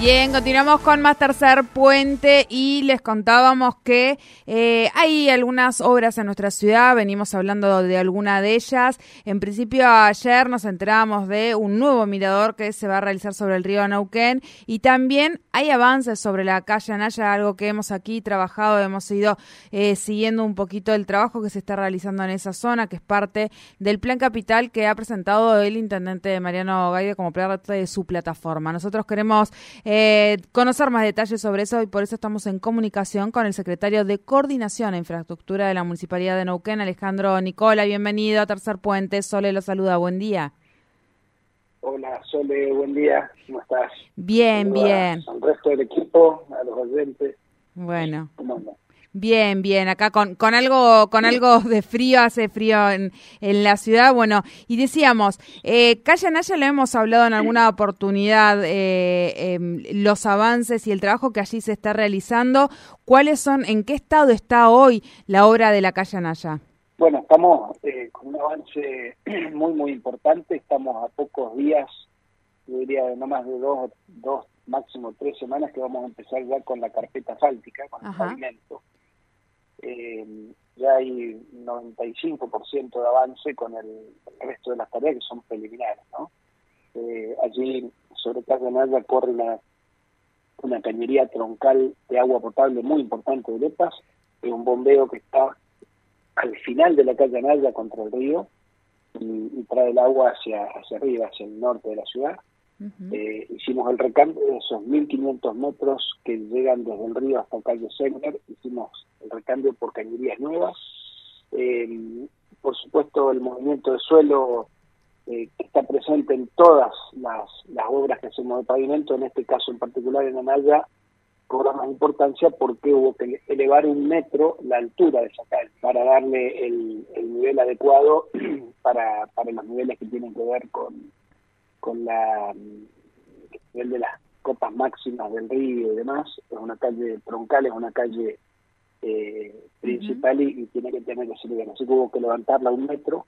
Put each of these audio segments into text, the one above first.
Bien, continuamos con más tercer puente y les contábamos que eh, hay algunas obras en nuestra ciudad, venimos hablando de alguna de ellas. En principio ayer nos enteramos de un nuevo mirador que se va a realizar sobre el río Nauquén y también hay avances sobre la calle Anaya, algo que hemos aquí trabajado, hemos ido eh, siguiendo un poquito el trabajo que se está realizando en esa zona, que es parte del plan capital que ha presentado el intendente Mariano Gaide como parte de su plataforma. Nosotros queremos... eh, conocer más detalles sobre eso y por eso estamos en comunicación con el secretario de Coordinación e Infraestructura de la Municipalidad de Neuquén, Alejandro Nicola. Bienvenido a Tercer Puente. Sole lo saluda. Buen día. Hola, Sole, buen día. ¿Cómo estás? Bien, bien. Al resto del equipo, a los oyentes. Bueno. ¿Cómo Bien, bien, acá con, con algo con algo de frío, hace frío en, en la ciudad. Bueno, y decíamos, eh, Calle Naya lo hemos hablado en alguna oportunidad, eh, em, los avances y el trabajo que allí se está realizando. ¿Cuáles son, en qué estado está hoy la obra de la Calle Naya? Bueno, estamos eh, con un avance muy, muy importante. Estamos a pocos días, yo diría no más de dos, dos máximo tres semanas que vamos a empezar ya con la carpeta fáltica, con el pavimento eh, ya hay 95% de avance con el, resto de las tareas que son preliminares. ¿no? Eh, allí, sobre Calle Naya, corre una, una cañería troncal de agua potable muy importante de Lepas, es un bombeo que está al final de la calle Naya contra el río y, trae el agua hacia, hacia arriba, hacia el norte de la ciudad. Eh, hicimos el recambio de esos 1.500 metros que llegan desde el río hasta calle Segner, hicimos el recambio por cañerías nuevas. Eh, por supuesto, el movimiento de suelo eh, que está presente en todas las, obras que hacemos de pavimento, en este caso en particular en Anaya, cobra más importancia porque hubo que elevar un metro la altura de esa calle para darle el, el nivel adecuado para, para los niveles que tienen que ver con con la nivel de las copas máximas del río y demás, es una calle troncal, es una calle eh, principal y, tiene que tener ese nivel. Así que hubo que levantarla un metro,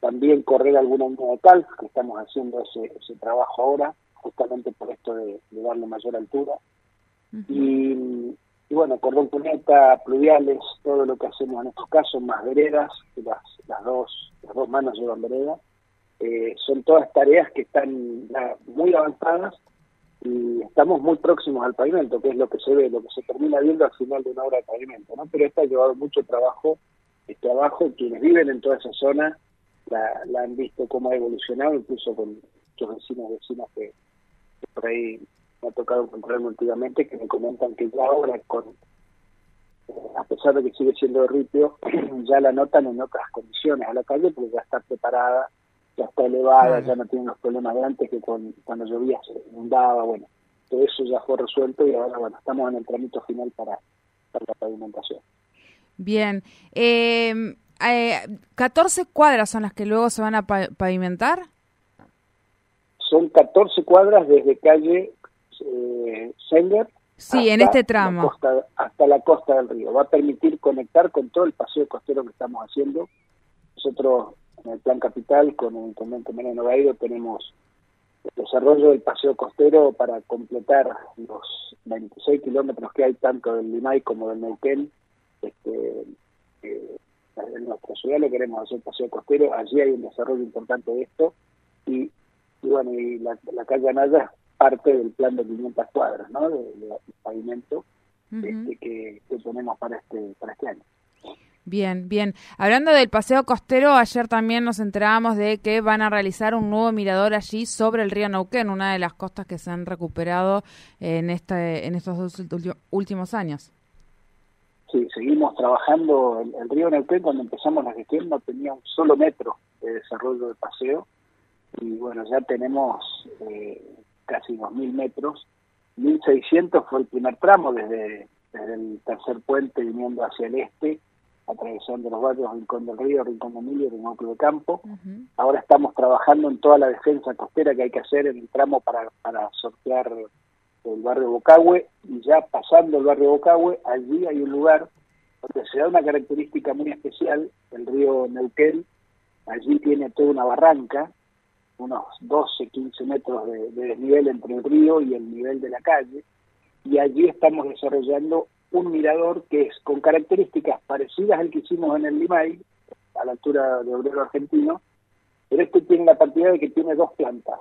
también correr alguna línea de cal, que estamos haciendo ese, ese trabajo ahora, justamente por esto de, darle mayor altura. y, y, bueno, cordón cuneta, pluviales, todo lo que hacemos en estos casos, más veredas, que las, las, dos, las dos manos llevan veredas eh, son todas tareas que están muy avanzadas y estamos muy próximos al pavimento, que es lo que se ve, lo que se termina viendo al final de una obra de pavimento, ¿no? Pero esto ha llevado mucho trabajo, el trabajo, quienes viven en toda esa zona la, han visto cómo ha evolucionado, incluso con muchos vecinos vecinos que, por ahí me ha tocado encontrarme últimamente, que me comentan que ya ahora con a pesar de que sigue siendo de ripio, ya la notan en otras condiciones a la calle porque ya está preparada ya está elevada, ya no tiene los problemas de antes que cuando llovía se inundaba, bueno, todo eso ya fue resuelto y ahora, bueno, estamos en el trámite final para, la pavimentación. Bien, eh, eh, 14 cuadras son las que luego se van a pavimentar. Son 14 cuadras desde calle eh, Sender Sí, en este tramo. hasta la costa del río. Va a permitir conectar con todo el paseo costero que estamos haciendo. Nosotros en el Plan Capital con el intendente Mariano Gairo tenemos el desarrollo del paseo costero para completar los 26 kilómetros que hay tanto del Limay como del Neuquén. Este, eh, en nuestra ciudad lo queremos hacer paseo costero, allí hay un desarrollo importante de esto y, bueno, y la, calle Anaya parte del plan de 500 cuadras, ¿no? De, pavimento este, que, que tenemos para este, para este año. Bien, bien. Hablando del paseo costero, ayer también nos enterábamos de que van a realizar un nuevo mirador allí sobre el río Neuquén, una de las costas que se han recuperado en este, en estos dos últimos años. Sí, seguimos trabajando. El, río Neuquén, cuando empezamos la gestión, no tenía un solo metro de desarrollo de paseo. Y bueno, ya tenemos eh, casi 2.000 metros. 1.600 fue el primer tramo desde, desde el tercer puente viniendo hacia el este atravesando los barrios Rincón del Río, Rincón de Emilio, Rincón de Campo. Ahora estamos trabajando en toda la defensa costera que hay que hacer en el tramo para, para sortear el barrio Bocahue. Y ya pasando el barrio Bocahue, allí hay un lugar donde se da una característica muy especial, el río Neuquén, allí tiene toda una barranca, unos 12, 15 metros de, de desnivel entre el río y el nivel de la calle, y allí estamos desarrollando un mirador que es con características parecidas al que hicimos en el Limay, a la altura de Obrero Argentino, pero este tiene la partida de que tiene dos plantas.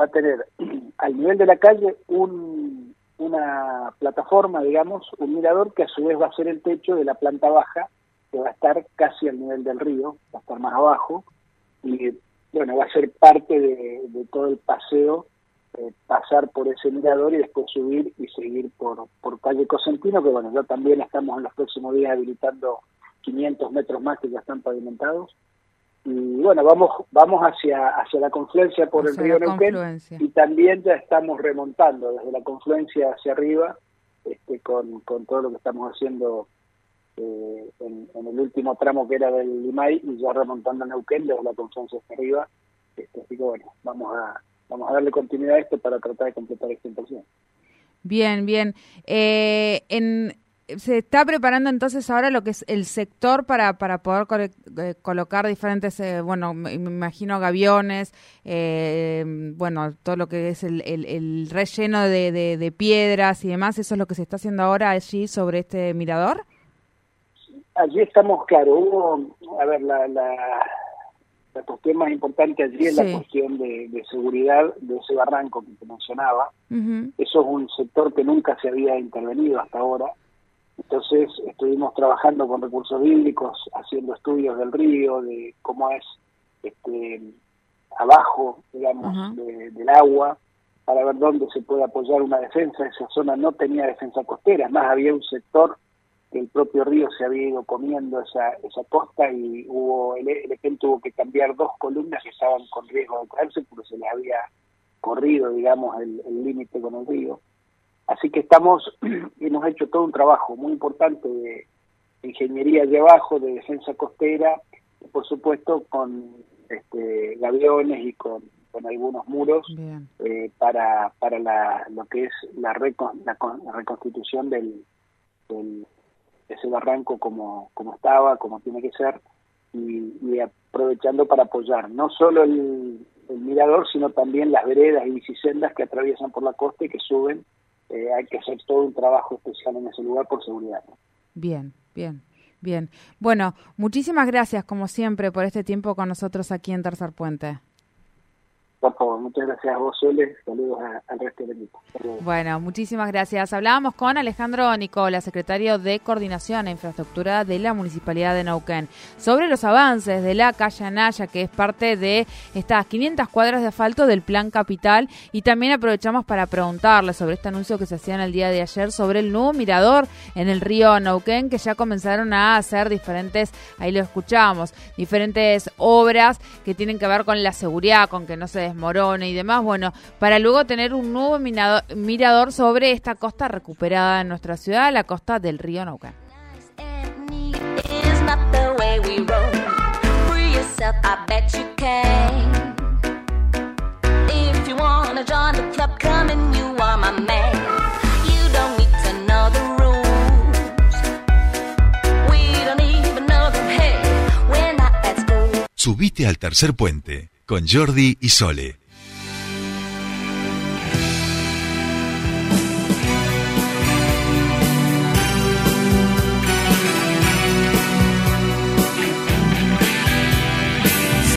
Va a tener al nivel de la calle un, una plataforma, digamos, un mirador que a su vez va a ser el techo de la planta baja, que va a estar casi al nivel del río, va a estar más abajo, y bueno, va a ser parte de, de todo el paseo eh, pasar por ese mirador y después subir y seguir por, por calle Cosentino, que bueno, ya también estamos en los próximos días habilitando 500 metros más que ya están pavimentados. Y bueno, vamos vamos hacia hacia la confluencia por el río Neuquén y también ya estamos remontando desde la confluencia hacia arriba este, con, con todo lo que estamos haciendo eh, en, en, el último tramo que era del Limay y ya remontando a Neuquén desde la confluencia hacia arriba. Este, así que bueno, vamos a, vamos a darle continuidad a esto para tratar de completar esta inversión. Bien, bien. Eh, en, se está preparando entonces ahora lo que es el sector para, para poder eh, colocar diferentes, eh, bueno, me, imagino gaviones, eh, bueno, todo lo que es el, el, el relleno de, de, de, piedras y demás, ¿eso es lo que se está haciendo ahora allí sobre este mirador? Allí estamos, claro, hubo, a ver, la, la la cuestión más importante allí es la cuestión de, de, seguridad de ese barranco que te mencionaba. Uh -huh. Eso es un sector que nunca se había intervenido hasta ahora. Entonces estuvimos trabajando con recursos bíblicos, haciendo estudios del río, de cómo es este abajo, digamos, uh -huh. de, del agua, para ver dónde se puede apoyar una defensa. Esa zona no tenía defensa costera, más había un sector que el propio río se había ido comiendo esa, esa costa y hubo el, el tuvo que cambiar dos columnas que estaban con riesgo de caerse porque se les había corrido, digamos, el límite con el río. Así que estamos, hemos hecho todo un trabajo muy importante de ingeniería allá abajo, de defensa costera, y por supuesto con este, gaviones y con, con algunos muros eh, para, para la, lo que es la, recon, la, la reconstitución del, del ese barranco como, como estaba, como tiene que ser, y, aprovechando para apoyar no solo el, mirador, sino también las veredas y bicisendas que atraviesan por la costa y que suben. Eh, hay que hacer todo un trabajo especial en ese lugar por seguridad. Bien, bien, bien. Bueno, muchísimas gracias, como siempre, por este tiempo con nosotros aquí en Tercer Puente. Por favor, muchas gracias a vos, Sole. Saludos al resto del equipo. Bueno, muchísimas gracias. Hablábamos con Alejandro Nicola, secretario de Coordinación e Infraestructura de la Municipalidad de Neuquén, sobre los avances de la calle Anaya, que es parte de estas 500 cuadras de asfalto del Plan Capital. Y también aprovechamos para preguntarle sobre este anuncio que se hacía el día de ayer sobre el nuevo mirador en el río Neuquén, que ya comenzaron a hacer diferentes, ahí lo escuchamos, diferentes obras que tienen que ver con la seguridad, con que no se desmorone y demás, bueno, para luego tener un nuevo mirador, sobre esta costa recuperada en nuestra ciudad, la costa del río Nauca. Subite al tercer puente con Jordi y Sole.